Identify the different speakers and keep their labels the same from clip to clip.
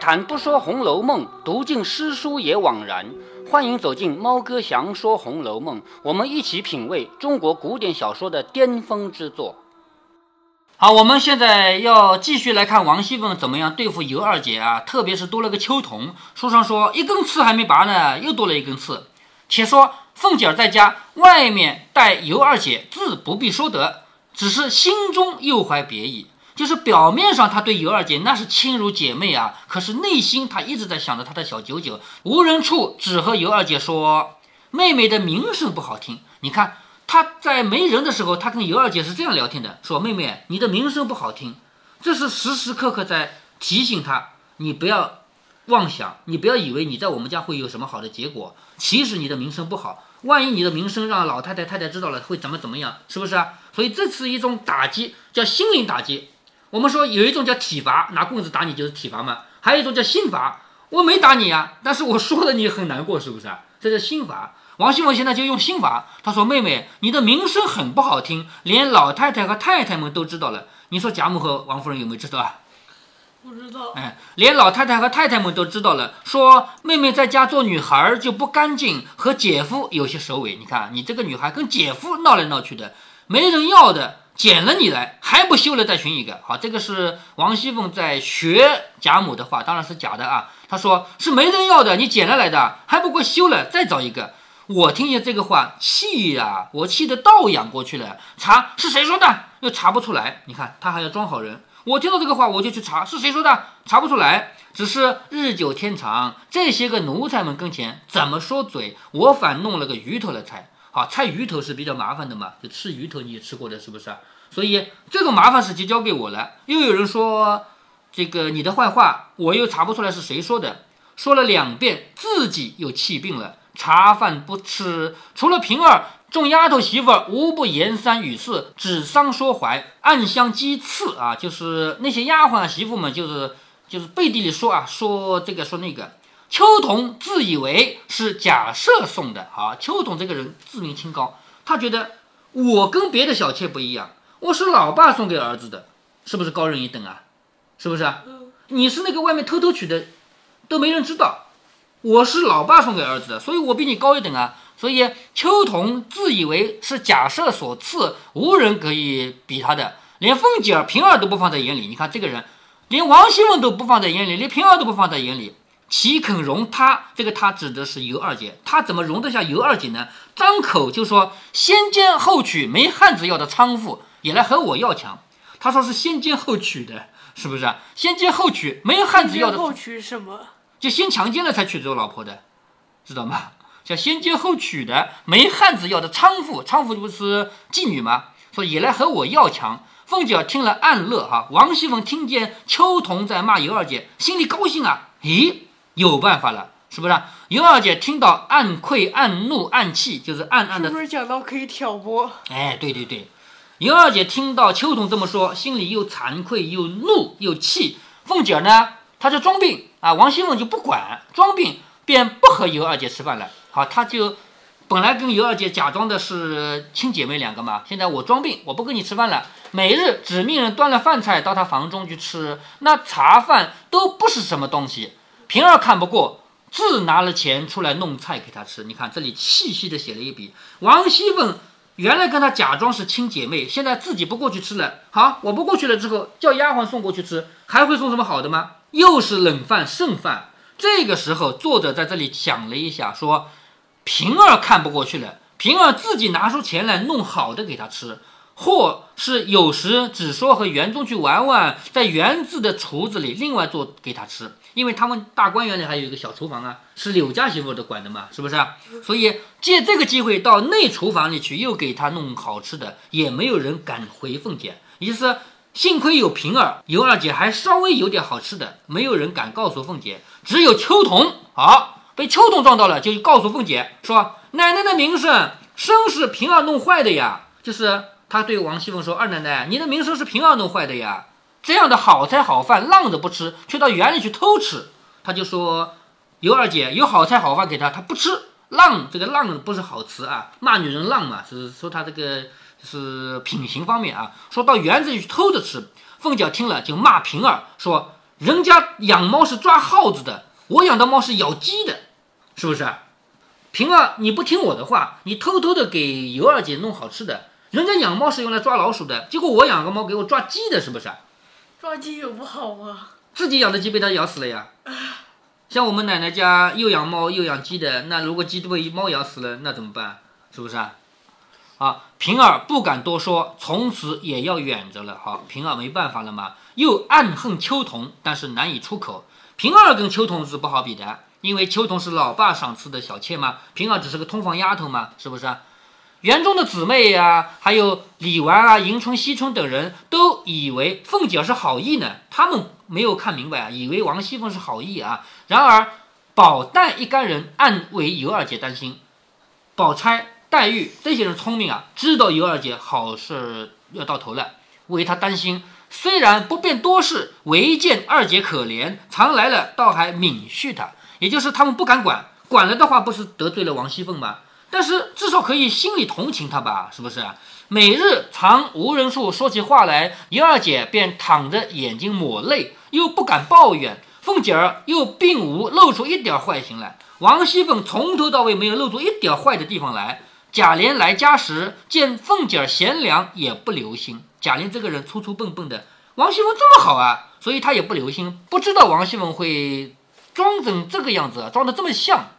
Speaker 1: 谈不说《红楼梦》，读尽诗书也枉然。欢迎走进猫哥祥说《红楼梦》，我们一起品味中国古典小说的巅峰之作。好，我们现在要继续来看王熙凤怎么样对付尤二姐啊，特别是多了个秋桐。书上说一根刺还没拔呢，又多了一根刺。且说凤姐儿在家外面待尤二姐，自不必说得，只是心中又怀别意。就是表面上他对尤二姐那是亲如姐妹啊，可是内心他一直在想着他的小九九。无人处只和尤二姐说，妹妹的名声不好听。你看他在没人的时候，他跟尤二姐是这样聊天的，说妹妹你的名声不好听，这是时时刻刻在提醒他，你不要妄想，你不要以为你在我们家会有什么好的结果。其实你的名声不好，万一你的名声让老太太太太知道了，会怎么怎么样？是不是啊？所以这是一种打击，叫心灵打击。我们说有一种叫体罚，拿棍子打你就是体罚嘛。还有一种叫心罚，我没打你啊，但是我说的你很难过，是不是啊？这叫心罚。王熙凤现在就用心罚，她说：“妹妹，你的名声很不好听，连老太太和太太们都知道了。你说贾母和王夫人有没有知道啊？
Speaker 2: 不知道。
Speaker 1: 哎，连老太太和太太们都知道了，说妹妹在家做女孩就不干净，和姐夫有些首尾。你看你这个女孩跟姐夫闹来闹去的，没人要的。”捡了你来还不休了，再寻一个。好，这个是王熙凤在学贾母的话，当然是假的啊。她说是没人要的，你捡了来的，还不过休了再找一个。我听见这个话，气呀，我气得倒仰过去了。查是谁说的，又查不出来。你看他还要装好人。我听到这个话，我就去查是谁说的，查不出来。只是日久天长，这些个奴才们跟前怎么说嘴，我反弄了个鱼头来猜。啊，猜鱼头是比较麻烦的嘛，就吃鱼头你也吃过的是不是？所以这种麻烦事就交给我了。又有人说这个你的坏话，我又查不出来是谁说的，说了两遍，自己又气病了，茶饭不吃。除了平儿，众丫头媳妇儿无不言三语四，指桑说槐，暗相讥刺啊，就是那些丫鬟媳妇们，就是就是背地里说啊，说这个说那个。秋桐自以为是贾赦送的，好，秋桐这个人自命清高，他觉得我跟别的小妾不一样，我是老爸送给儿子的，是不是高人一等啊？是不是啊？你是那个外面偷偷娶的，都没人知道，我是老爸送给儿子的，所以我比你高一等啊。所以秋桐自以为是贾赦所赐，无人可以比他的，连凤姐儿、平儿都不放在眼里。你看这个人，连王熙凤都不放在眼里，连平儿都不放在眼里。岂肯容他？这个他指的是尤二姐，他怎么容得下尤二姐呢？张口就说先奸后娶，没汉子要的娼妇也来和我要强。他说是先奸后娶的，是不是？先奸后娶，没汉子要的
Speaker 2: 后娶什么？
Speaker 1: 就先强奸了才娶这个老婆的，知道吗？叫先奸后娶的，没汉子要的娼妇，娼妇不是妓女吗？说也来和我要强。凤姐听了暗乐哈。王熙凤听见秋桐在骂尤二姐，心里高兴啊，咦？有办法了，是不是？尤二姐听到暗愧、暗怒、暗气，就是暗暗的。
Speaker 2: 是不是讲到可以挑拨？
Speaker 1: 哎，对对对，尤二姐听到秋桐这么说，心里又惭愧又怒又气。凤姐呢，她就装病啊，王熙凤就不管，装病便不和尤二姐吃饭了。好，她就本来跟尤二姐假装的是亲姐妹两个嘛，现在我装病，我不跟你吃饭了，每日只命人端了饭菜到她房中去吃，那茶饭都不是什么东西。平儿看不过，自拿了钱出来弄菜给他吃。你看这里细细的写了一笔。王熙凤原来跟他假装是亲姐妹，现在自己不过去吃了。好，我不过去了之后，叫丫鬟送过去吃，还会送什么好的吗？又是冷饭剩饭。这个时候，作者在这里想了一下，说平儿看不过去了，平儿自己拿出钱来弄好的给他吃。或是有时只说和园中去玩玩，在园子的厨子里另外做给他吃，因为他们大观园里还有一个小厨房啊，是柳家媳妇的管的嘛，是不是？所以借这个机会到内厨房里去，又给他弄好吃的，也没有人敢回凤姐。于是幸亏有平儿、尤二姐，还稍微有点好吃的，没有人敢告诉凤姐。只有秋桐，好被秋桐撞到了，就告诉凤姐说：“奶奶的名声，生是平儿弄坏的呀，就是。”他对王熙凤说：“二奶奶，你的名声是平儿弄坏的呀！这样的好菜好饭浪着不吃，却到园里去偷吃。”他就说：“尤二姐有好菜好饭给他，他不吃。浪这个浪不是好词啊，骂女人浪嘛，是说他这个是品行方面啊。说到园子里去偷着吃。凤姐听了就骂平儿说：‘人家养猫是抓耗子的，我养的猫是咬鸡的，是不是？平儿，你不听我的话，你偷偷的给尤二姐弄好吃的。人家养猫是用来抓老鼠的，结果我养个猫给我抓鸡的，是不是？
Speaker 2: 抓鸡有不好吗？
Speaker 1: 自己养的鸡被它咬死了呀。像我们奶奶家又养猫又养鸡的，那如果鸡都被猫咬死了，那怎么办？是不是啊？啊，平儿不敢多说，从此也要远着了。好，平儿没办法了嘛，又暗恨秋桐，但是难以出口。平儿跟秋桐是不好比的，因为秋桐是老爸赏赐的小妾嘛，平儿只是个通房丫头嘛，是不是啊？园中的姊妹呀，还有李纨啊、迎春、惜春等人都以为凤姐是好意呢，他们没有看明白啊，以为王熙凤是好意啊。然而宝黛一干人暗为尤二姐担心，宝钗、黛玉这些人聪明啊，知道尤二姐好事要到头了，为她担心。虽然不便多事，唯见二姐可怜，常来了倒还敏恤她，也就是他们不敢管，管了的话不是得罪了王熙凤吗？但是至少可以心里同情他吧，是不是？每日常无人处说起话来，尤二姐便躺着眼睛抹泪，又不敢抱怨。凤姐儿又并无露出一点坏心来。王熙凤从头到尾没有露出一点坏的地方来。贾琏来家时见凤姐儿贤良，也不留心。贾琏这个人粗粗笨笨的，王熙凤这么好啊，所以他也不留心，不知道王熙凤会装成这个样子，装的这么像。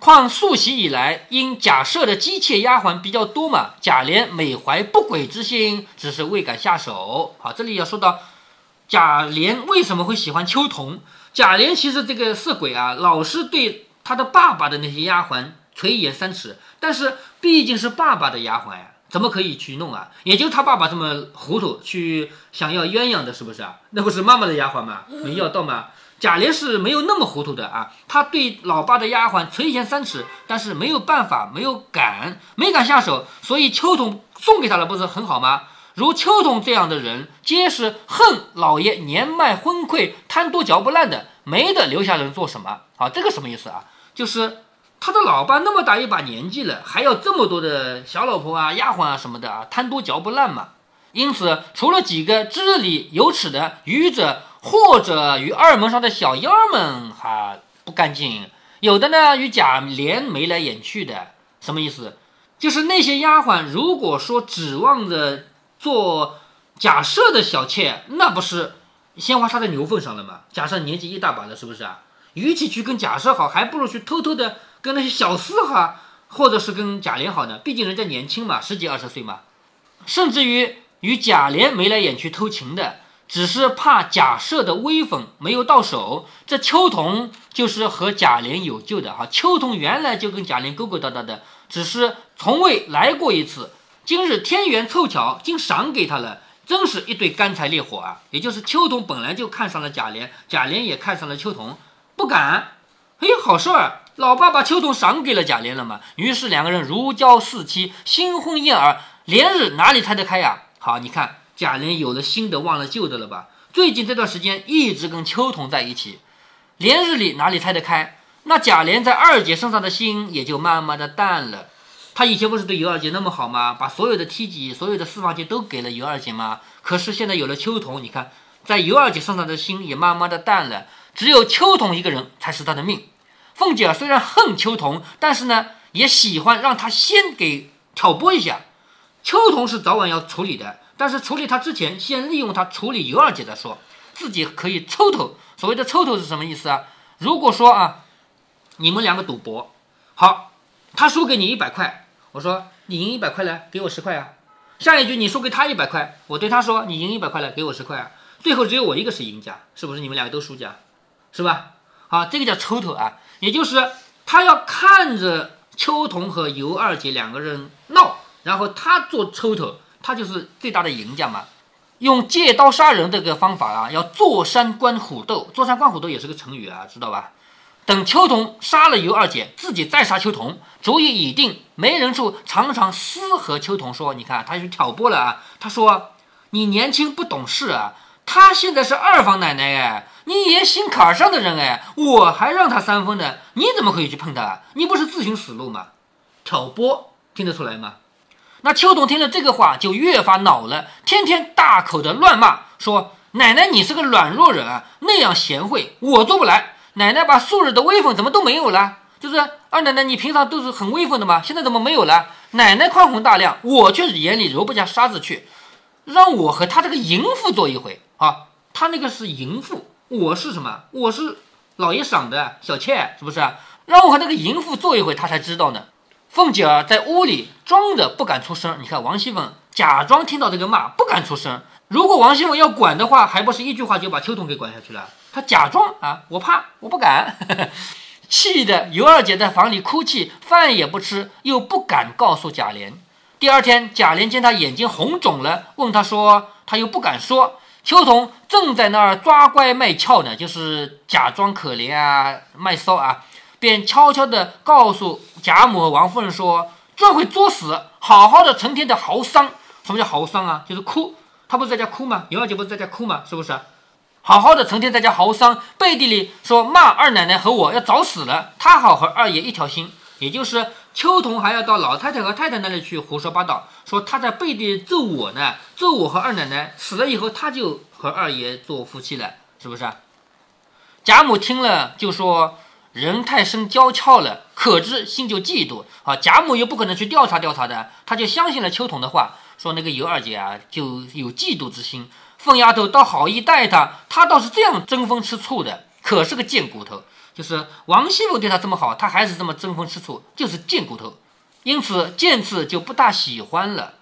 Speaker 1: 况素习以来，因贾赦的姬妾丫鬟比较多嘛，贾琏每怀不轨之心，只是未敢下手。好，这里要说到贾琏为什么会喜欢秋桐。贾琏其实这个色鬼啊，老是对他的爸爸的那些丫鬟垂涎三尺，但是毕竟是爸爸的丫鬟呀，怎么可以去弄啊？也就他爸爸这么糊涂，去想要鸳鸯的，是不是啊？那不是妈妈的丫鬟吗？没要到吗？贾琏是没有那么糊涂的啊，他对老爸的丫鬟垂涎三尺，但是没有办法，没有敢，没敢下手，所以秋桐送给他了，不是很好吗？如秋桐这样的人，皆是恨老爷年迈昏聩，贪多嚼不烂的，没得留下人做什么。啊，这个什么意思啊？就是他的老爸那么大一把年纪了，还要这么多的小老婆啊、丫鬟啊什么的啊，贪多嚼不烂嘛。因此，除了几个知礼有耻的愚者。或者与二门上的小妖们还不干净，有的呢与贾琏眉来眼去的，什么意思？就是那些丫鬟，如果说指望着做贾赦的小妾，那不是鲜花插在牛粪上了吗？贾赦年纪一大把了，是不是啊？与其去跟贾赦好，还不如去偷偷的跟那些小厮好，或者是跟贾琏好呢？毕竟人家年轻嘛，十几二十岁嘛，甚至于与贾琏眉来眼去偷情的。只是怕贾赦的威风没有到手，这秋桐就是和贾琏有救的哈。秋桐原来就跟贾琏勾勾搭搭的，只是从未来过一次。今日天缘凑巧，竟赏给他了，真是一对干柴烈火啊！也就是秋桐本来就看上了贾琏，贾琏也看上了秋桐，不敢。哎，好事儿，老爸把秋桐赏给了贾琏了嘛。于是两个人如胶似漆，新婚燕尔，连日哪里拆得开呀？好，你看。贾琏有了新的，忘了旧的了吧？最近这段时间一直跟秋桐在一起，连日里哪里猜得开？那贾琏在二姐身上的心也就慢慢的淡了。他以前不是对尤二姐那么好吗？把所有的梯级、所有的私房钱都给了尤二姐吗？可是现在有了秋桐，你看，在尤二姐身上的心也慢慢的淡了。只有秋桐一个人才是他的命。凤姐虽然恨秋桐，但是呢，也喜欢让他先给挑拨一下。秋桐是早晚要处理的。但是处理他之前，先利用他处理尤二姐再说，自己可以抽头。所谓的抽头是什么意思啊？如果说啊，你们两个赌博，好，他输给你一百块，我说你赢一百块来，给我十块啊。下一句你输给他一百块，我对他说你赢一百块来，给我十块啊。最后只有我一个是赢家，是不是？你们两个都输家，是吧？好，这个叫抽头啊，也就是他要看着秋桐和尤二姐两个人闹，然后他做抽头。他就是最大的赢家嘛，用借刀杀人这个方法啊，要坐山观虎斗。坐山观虎斗也是个成语啊，知道吧？等秋桐杀了尤二姐，自己再杀秋桐，主意已定，没人处常常私和秋桐说：“你看，他去挑拨了啊。”他说：“你年轻不懂事啊，他现在是二房奶奶哎，你爷心坎上的人哎，我还让他三分呢，你怎么可以去碰他？你不是自寻死路吗？挑拨听得出来吗？”那秋桐听了这个话，就越发恼了，天天大口的乱骂，说：“奶奶你是个软弱人啊，那样贤惠我做不来。奶奶把素日的威风怎么都没有了？就是二奶奶，你平常都是很威风的嘛，现在怎么没有了？奶奶宽宏大量，我却眼里揉不下沙子去。让我和他这个淫妇做一回啊！他那个是淫妇，我是什么？我是老爷赏的小妾，是不是？让我和那个淫妇做一回，他才知道呢。凤姐儿在屋里装着不敢出声。你看王熙凤假装听到这个骂，不敢出声。如果王熙凤要管的话，还不是一句话就把秋桐给管下去了？她假装啊，我怕，我不敢。气的尤二姐在房里哭泣，饭也不吃，又不敢告诉贾琏。第二天，贾琏见她眼睛红肿了，问她说，她又不敢说。秋桐正在那儿抓乖卖俏呢，就是假装可怜啊，卖骚啊，便悄悄地告诉贾母和王夫人说，这会作死，好好的成天的嚎丧。什么叫嚎丧啊？就是哭。他不是在家哭吗？尤二姐不是在家哭吗？是不是？好好的成天在家嚎丧，背地里说骂二奶奶和我要早死了。他好和二爷一条心，也就是。秋桐还要到老太太和太太那里去胡说八道，说他在背地里揍我呢，揍我和二奶奶死了以后，他就和二爷做夫妻了，是不是？贾母听了就说：“人太生娇俏了，可知心就嫉妒。”啊，贾母又不可能去调查调查的，他就相信了秋桐的话，说那个尤二姐啊就有嫉妒之心。凤丫头倒好意待她，她倒是这样争风吃醋的，可是个贱骨头。就是王熙凤对她这么好，她还是这么争风吃醋，就是贱骨头，因此见次就不大喜欢了。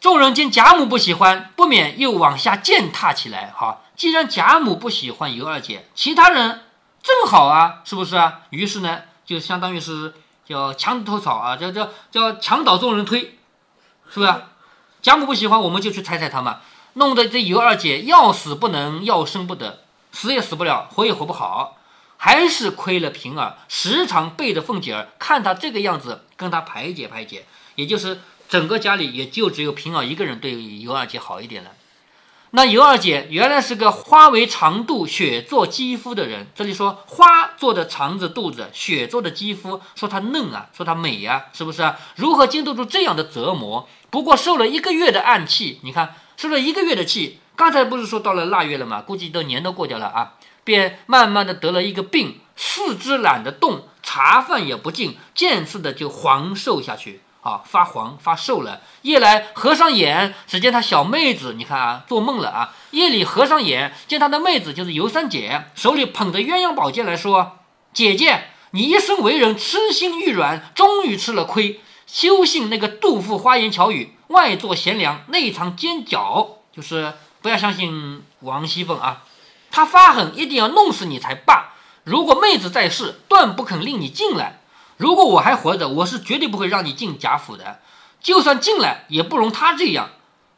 Speaker 1: 众人见贾母不喜欢，不免又往下践踏起来。哈，既然贾母不喜欢尤二姐，其他人正好啊，是不是啊？于是呢，就相当于是叫墙头草啊，叫叫叫墙倒众人推，是不是？贾母不喜欢，我们就去踩踩他嘛，弄得这尤二姐要死不能，要生不得，死也死不了，活也活不好。还是亏了平儿，时常背着凤姐儿，看她这个样子，跟她排解排解。也就是整个家里也就只有平儿一个人对尤二姐好一点了。那尤二姐原来是个花为肠肚，血做肌肤的人。这里说花做的肠子肚子，血做的肌肤，说她嫩啊，说她美呀，是不是啊？如何经得住这样的折磨？不过受了一个月的暗气，你看受了一个月的气，刚才不是说到了腊月了吗？估计都年都过掉了啊。便慢慢的得了一个病，四肢懒得动，茶饭也不进，渐次的就黄瘦下去啊，发黄发瘦了。夜来合上眼，只见他小妹子，你看啊，做梦了啊。夜里合上眼，见他的妹子就是尤三姐，手里捧着鸳鸯宝剑来说：“姐姐，你一生为人痴心欲软，终于吃了亏。休信那个杜甫花言巧语，外做贤良，内藏奸狡，就是不要相信王熙凤啊。”他发狠，一定要弄死你才罢。如果妹子在世，断不肯令你进来；如果我还活着，我是绝对不会让你进贾府的。就算进来，也不容他这样。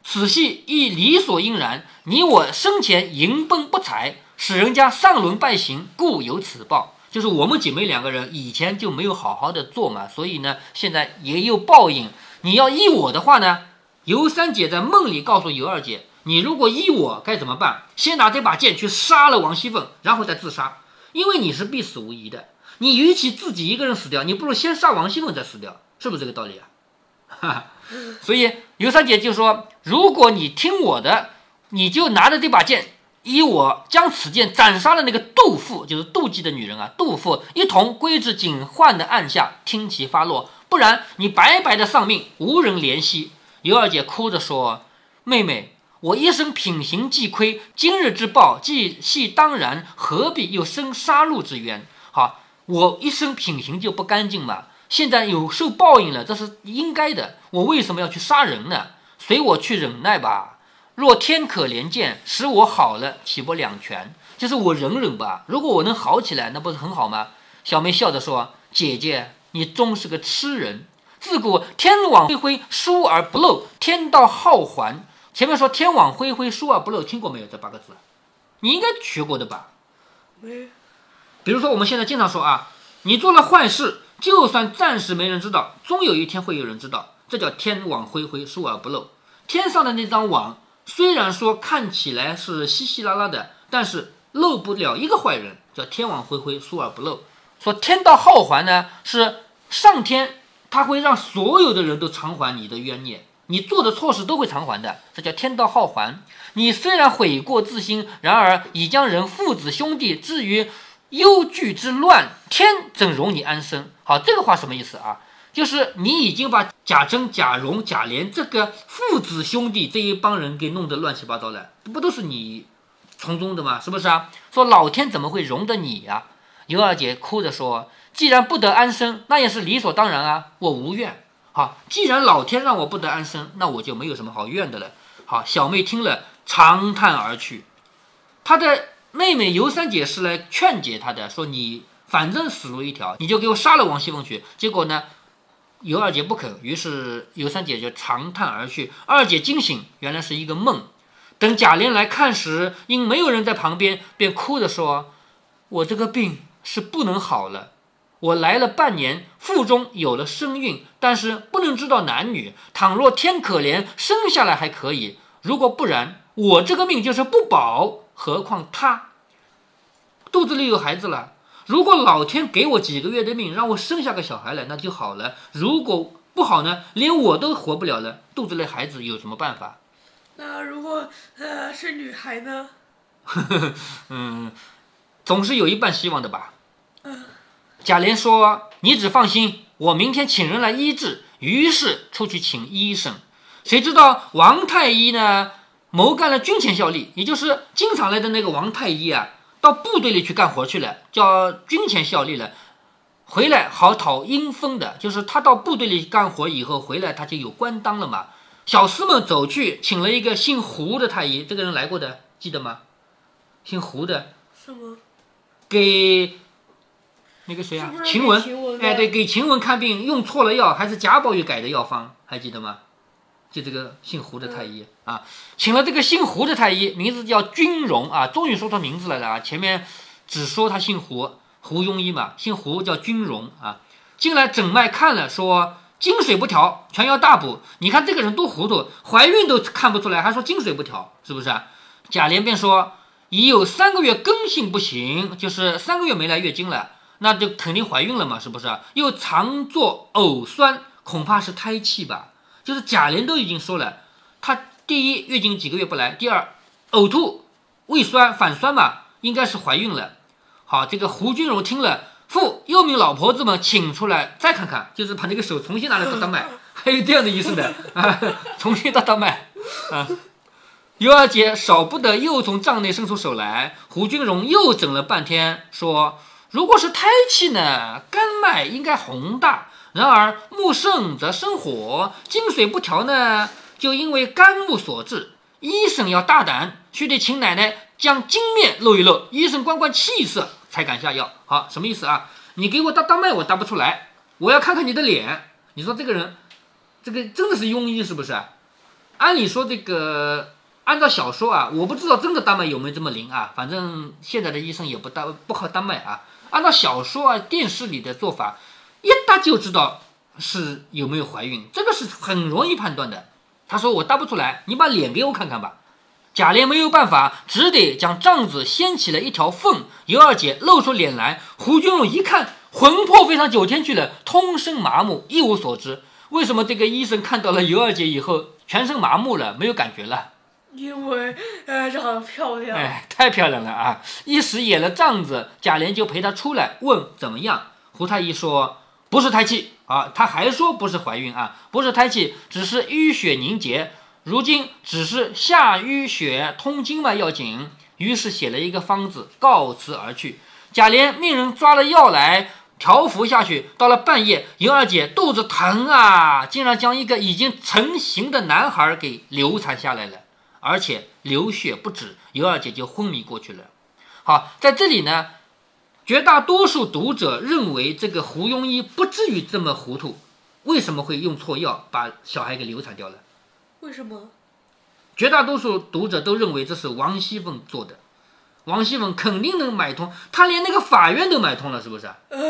Speaker 1: 此戏亦理所应然。你我生前淫奔不才，使人家上轮败行，故有此报。就是我们姐妹两个人以前就没有好好的做嘛，所以呢，现在也有报应。你要依我的话呢，尤三姐在梦里告诉尤二姐。你如果依我该怎么办？先拿这把剑去杀了王熙凤，然后再自杀，因为你是必死无疑的。你与其自己一个人死掉，你不如先杀王熙凤再死掉，是不是这个道理啊？哈哈，所以尤三姐就说：如果你听我的，你就拿着这把剑，依我将此剑斩杀了那个杜妇，就是妒忌的女人啊，杜妇一同归至警幻的案下，听其发落，不然你白白的丧命，无人怜惜。尤二姐哭着说：妹妹。我一生品行既亏，今日之报既系当然，何必又生杀戮之冤？我一生品行就不干净嘛，现在有受报应了，这是应该的。我为什么要去杀人呢？随我去忍耐吧。若天可怜见，使我好了，岂不两全？就是我忍忍吧。如果我能好起来，那不是很好吗？小妹笑着说：“姐姐，你终是个痴人。自古天网恢恢，疏而不漏，天道好还。”前面说“天网恢恢，疏而不漏”，听过没有？这八个字，你应该学过的吧？
Speaker 2: 没。
Speaker 1: 比如说，我们现在经常说啊，你做了坏事，就算暂时没人知道，终有一天会有人知道，这叫“天网恢恢，疏而不漏”。天上的那张网，虽然说看起来是稀稀拉拉的，但是漏不了一个坏人，叫“天网恢恢，疏而不漏”。说天道好还呢，是上天他会让所有的人都偿还你的冤孽。你做的错事都会偿还的，这叫天道好还。你虽然悔过自新，然而已将人父子兄弟置于忧惧之乱，天怎容你安生？好，这个话什么意思啊？就是你已经把贾珍、贾蓉、贾琏这个父子兄弟这一帮人给弄得乱七八糟了，不都是你从中的吗？是不是啊？说老天怎么会容得你呀？尤二姐哭着说：“既然不得安生，那也是理所当然啊，我无怨。好，既然老天让我不得安生，那我就没有什么好怨的了。”好，小妹听了长叹而去。她的妹妹尤三姐是来劝解她的，说：“你反正死路一条，你就给我杀了王熙凤去。”结果呢？尤二姐不肯，于是尤三姐就长叹而去。二姐惊醒，原来是一个梦。等贾琏来看时，因没有人在旁边，便哭着说：“我这个病是不能好了。我来了半年，腹中有了身孕，但是不能知道男女。倘若天可怜，生下来还可以；如果不然，我这个命就是不保。何况他肚子里有孩子了。”如果老天给我几个月的命，让我生下个小孩来，那就好了。如果不好呢，连我都活不了了。肚子里孩子有什么办法？
Speaker 2: 那如果呃是女孩呢？
Speaker 1: 嗯，总是有一半希望的吧。嗯贾琏说：“你只放心，我明天请人来医治。”于是出去请医生。谁知道王太医呢？谋干了军前效力，也就是经常来的那个王太医啊。到部队里去干活去了，叫军前效力了，回来好讨阴风的，就是他到部队里干活以后回来，他就有官当了嘛。小厮们走去请了一个姓胡的太医，这个人来过的，记得吗？姓胡的，
Speaker 2: 什么？
Speaker 1: 给那个谁啊？晴雯，哎，对，给晴雯看病用错了药，还是贾宝玉改的药方，还记得吗？就这个姓胡的太医啊，请了这个姓胡的太医，名字叫君荣啊，终于说出名字来了啊！前面只说他姓胡，胡庸医嘛，姓胡叫君荣啊。进来诊脉看了，说经水不调，全要大补。你看这个人多糊涂，怀孕都看不出来，还说经水不调，是不是？贾琏便说已有三个月根性不行，就是三个月没来月经了，那就肯定怀孕了嘛，是不是？又常做呕酸，恐怕是胎气吧。就是贾琏都已经说了，他第一月经几个月不来，第二呕吐、胃酸、反酸嘛，应该是怀孕了。好，这个胡君荣听了，父又命老婆子们请出来再看看，就是把那个手重新拿来搭搭脉，还有这样的意思的啊，重新搭搭脉啊。尤二姐少不得又从帐内伸出手来，胡君荣又整了半天，说如果是胎气呢，肝脉应该宏大。然而木盛则生火，金水不调呢，就因为肝木所致。医生要大胆，须得请奶奶将金面露一露，医生观观气色才敢下药。好，什么意思啊？你给我搭搭脉，我搭不出来，我要看看你的脸。你说这个人，这个真的是庸医是不是？按理说这个，按照小说啊，我不知道真的搭脉有没有这么灵啊。反正现在的医生也不搭不好搭脉啊。按照小说啊、电视里的做法。一搭就知道是有没有怀孕，这个是很容易判断的。他说我搭不出来，你把脸给我看看吧。贾琏没有办法，只得将帐子掀起了一条缝，尤二姐露出脸来。胡君荣一看，魂魄飞上九天去了，通身麻木，一无所知。为什么这个医生看到了尤二姐以后，全身麻木了，没有感觉了？
Speaker 2: 因为呃长得漂亮，
Speaker 1: 哎，太漂亮了啊！一时掩了帐子，贾琏就陪她出来问怎么样。胡太医说。不是胎气啊，他还说不是怀孕啊，不是胎气，只是淤血凝结。如今只是下淤血通经脉要紧，于是写了一个方子，告辞而去。贾琏命人抓了药来调服下去。到了半夜，尤二姐肚子疼啊，竟然将一个已经成型的男孩给流产下来了，而且流血不止，尤二姐就昏迷过去了。好，在这里呢。绝大多数读者认为这个胡庸医不至于这么糊涂，为什么会用错药把小孩给流产掉了？
Speaker 2: 为什么？
Speaker 1: 绝大多数读者都认为这是王熙凤做的，王熙凤肯定能买通，她连那个法院都买通了，是不是？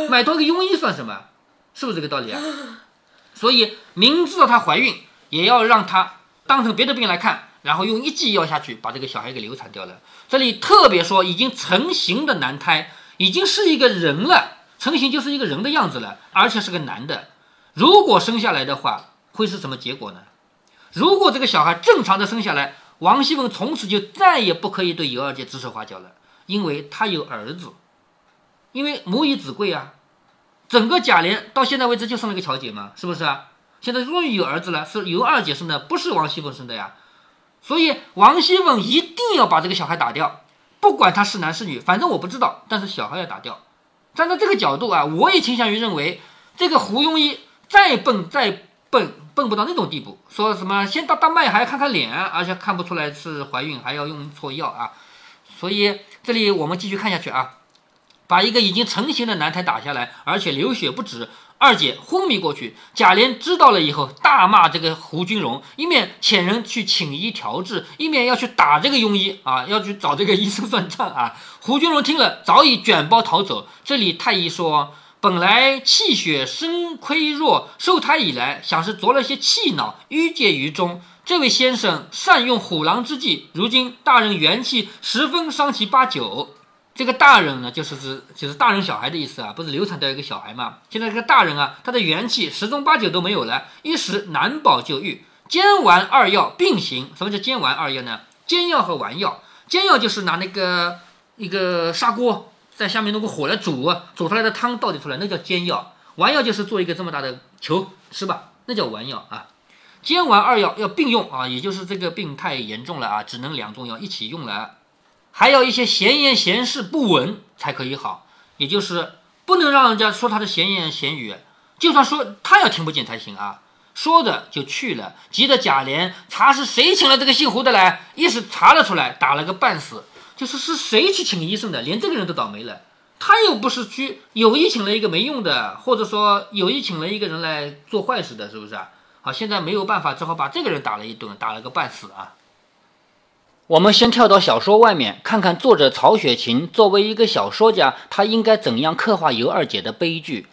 Speaker 1: 买通个庸医算什么？是不是这个道理啊？所以明知道她怀孕，也要让她当成别的病来看，然后用一剂药下去把这个小孩给流产掉了。这里特别说已经成型的男胎。已经是一个人了，成型就是一个人的样子了，而且是个男的。如果生下来的话，会是什么结果呢？如果这个小孩正常的生下来，王熙凤从此就再也不可以对尤二姐指手画脚了，因为她有儿子，因为母以子贵啊。整个贾琏到现在为止就生了个乔姐嘛，是不是啊？现在终于有儿子了，是尤二姐生的，不是王熙凤生的呀。所以王熙凤一定要把这个小孩打掉，不管他是男是女，反正我不知道，但是小孩要打掉。站在这个角度啊，我也倾向于认为，这个胡庸医再笨再笨，笨不到那种地步，说什么先当当脉还要看看脸，而且看不出来是怀孕，还要用错药啊。所以这里我们继续看下去啊。把一个已经成型的男胎打下来，而且流血不止，二姐昏迷过去。贾琏知道了以后，大骂这个胡君荣，一面遣人去请医调治，一面要去打这个庸医啊，要去找这个医生算账啊。胡君荣听了，早已卷包逃走。这里太医说，本来气血身亏弱，受胎以来，想是着了些气恼，郁结于中。这位先生善用虎狼之计，如今大人元气十分伤其八九。这个大人呢，就是指就是大人小孩的意思啊，不是流产掉一个小孩嘛？现在这个大人啊，他的元气十中八九都没有了，一时难保就愈。煎丸二药并行。什么叫煎丸二药呢？煎药和丸药，煎药就是拿那个一个砂锅在下面弄个火来煮，煮出来的汤倒进出来，那叫煎药。丸药就是做一个这么大的球吃吧，那叫丸药啊。煎丸二药要并用啊，也就是这个病太严重了啊，只能两种药一起用了。还要一些闲言闲事不闻才可以好，也就是不能让人家说他的闲言闲语，就算说他要听不见才行啊。说着就去了，急得贾琏查是谁请了这个姓胡的来，一时查了出来，打了个半死。就是是谁去请医生的，连这个人都倒霉了。他又不是去有意请了一个没用的，或者说有意请了一个人来做坏事的，是不是啊？好，现在没有办法，只好把这个人打了一顿，打了个半死啊。我们先跳到小说外面，看看作者曹雪芹作为一个小说家，他应该怎样刻画尤二姐的悲剧。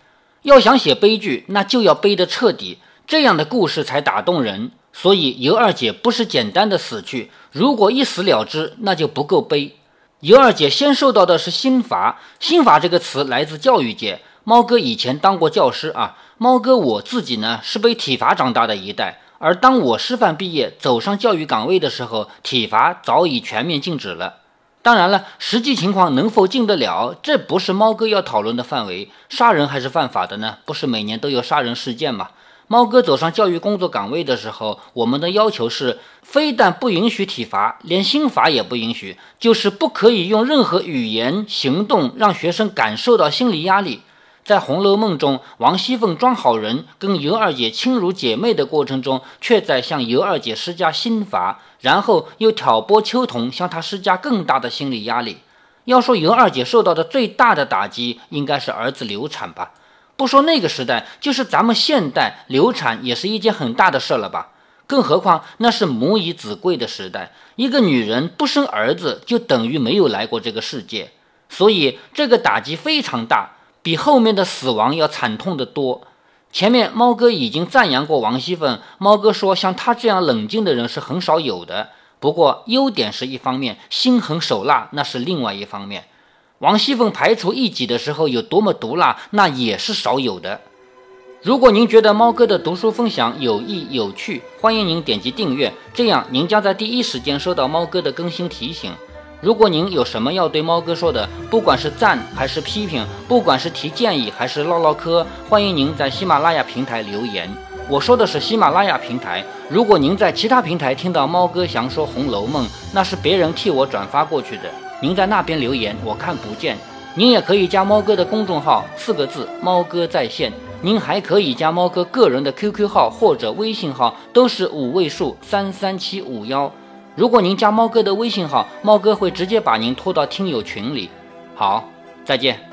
Speaker 1: 要想写悲剧，那就要悲得彻底，这样的故事才打动人。所以尤二姐不是简单的死去，如果一死了之，那就不够悲。尤二姐先受到的是心罚，心罚这个词来自教育界。猫哥以前当过教师啊，猫哥我自己呢是被体罚长大的一代。而当我师范毕业走上教育岗位的时候，体罚早已全面禁止了。当然了，实际情况能否禁得了，这不是猫哥要讨论的范围。杀人还是犯法的呢？不是每年都有杀人事件吗？猫哥走上教育工作岗位的时候，我们的要求是，非但不允许体罚，连心罚也不允许，就是不可以用任何语言、行动让学生感受到心理压力。在《红楼梦》中，王熙凤装好人，跟尤二姐亲如姐妹的过程中，却在向尤二姐施加心法，然后又挑拨秋桐向她施加更大的心理压力。要说尤二姐受到的最大的打击，应该是儿子流产吧？不说那个时代，就是咱们现代，流产也是一件很大的事了吧？更何况那是母以子贵的时代，一个女人不生儿子，就等于没有来过这个世界，所以这个打击非常大。比后面的死亡要惨痛得多。前面猫哥已经赞扬过王熙凤，猫哥说像她这样冷静的人是很少有的。不过优点是一方面，心狠手辣那是另外一方面。王熙凤排除异己的时候有多么毒辣，那也是少有的。如果您觉得猫哥的读书分享有益有趣，欢迎您点击订阅，这样您将在第一时间收到猫哥的更新提醒。如果您有什么要对猫哥说的，不管是赞还是批评，不管是提建议还是唠唠嗑，欢迎您在喜马拉雅平台留言。我说的是喜马拉雅平台。如果您在其他平台听到猫哥想说《红楼梦》，那是别人替我转发过去的。您在那边留言，我看不见。您也可以加猫哥的公众号，四个字“猫哥在线”。您还可以加猫哥个人的 QQ 号或者微信号，都是五位数三三七五幺。如果您加猫哥的微信号，猫哥会直接把您拖到听友群里。好，再见。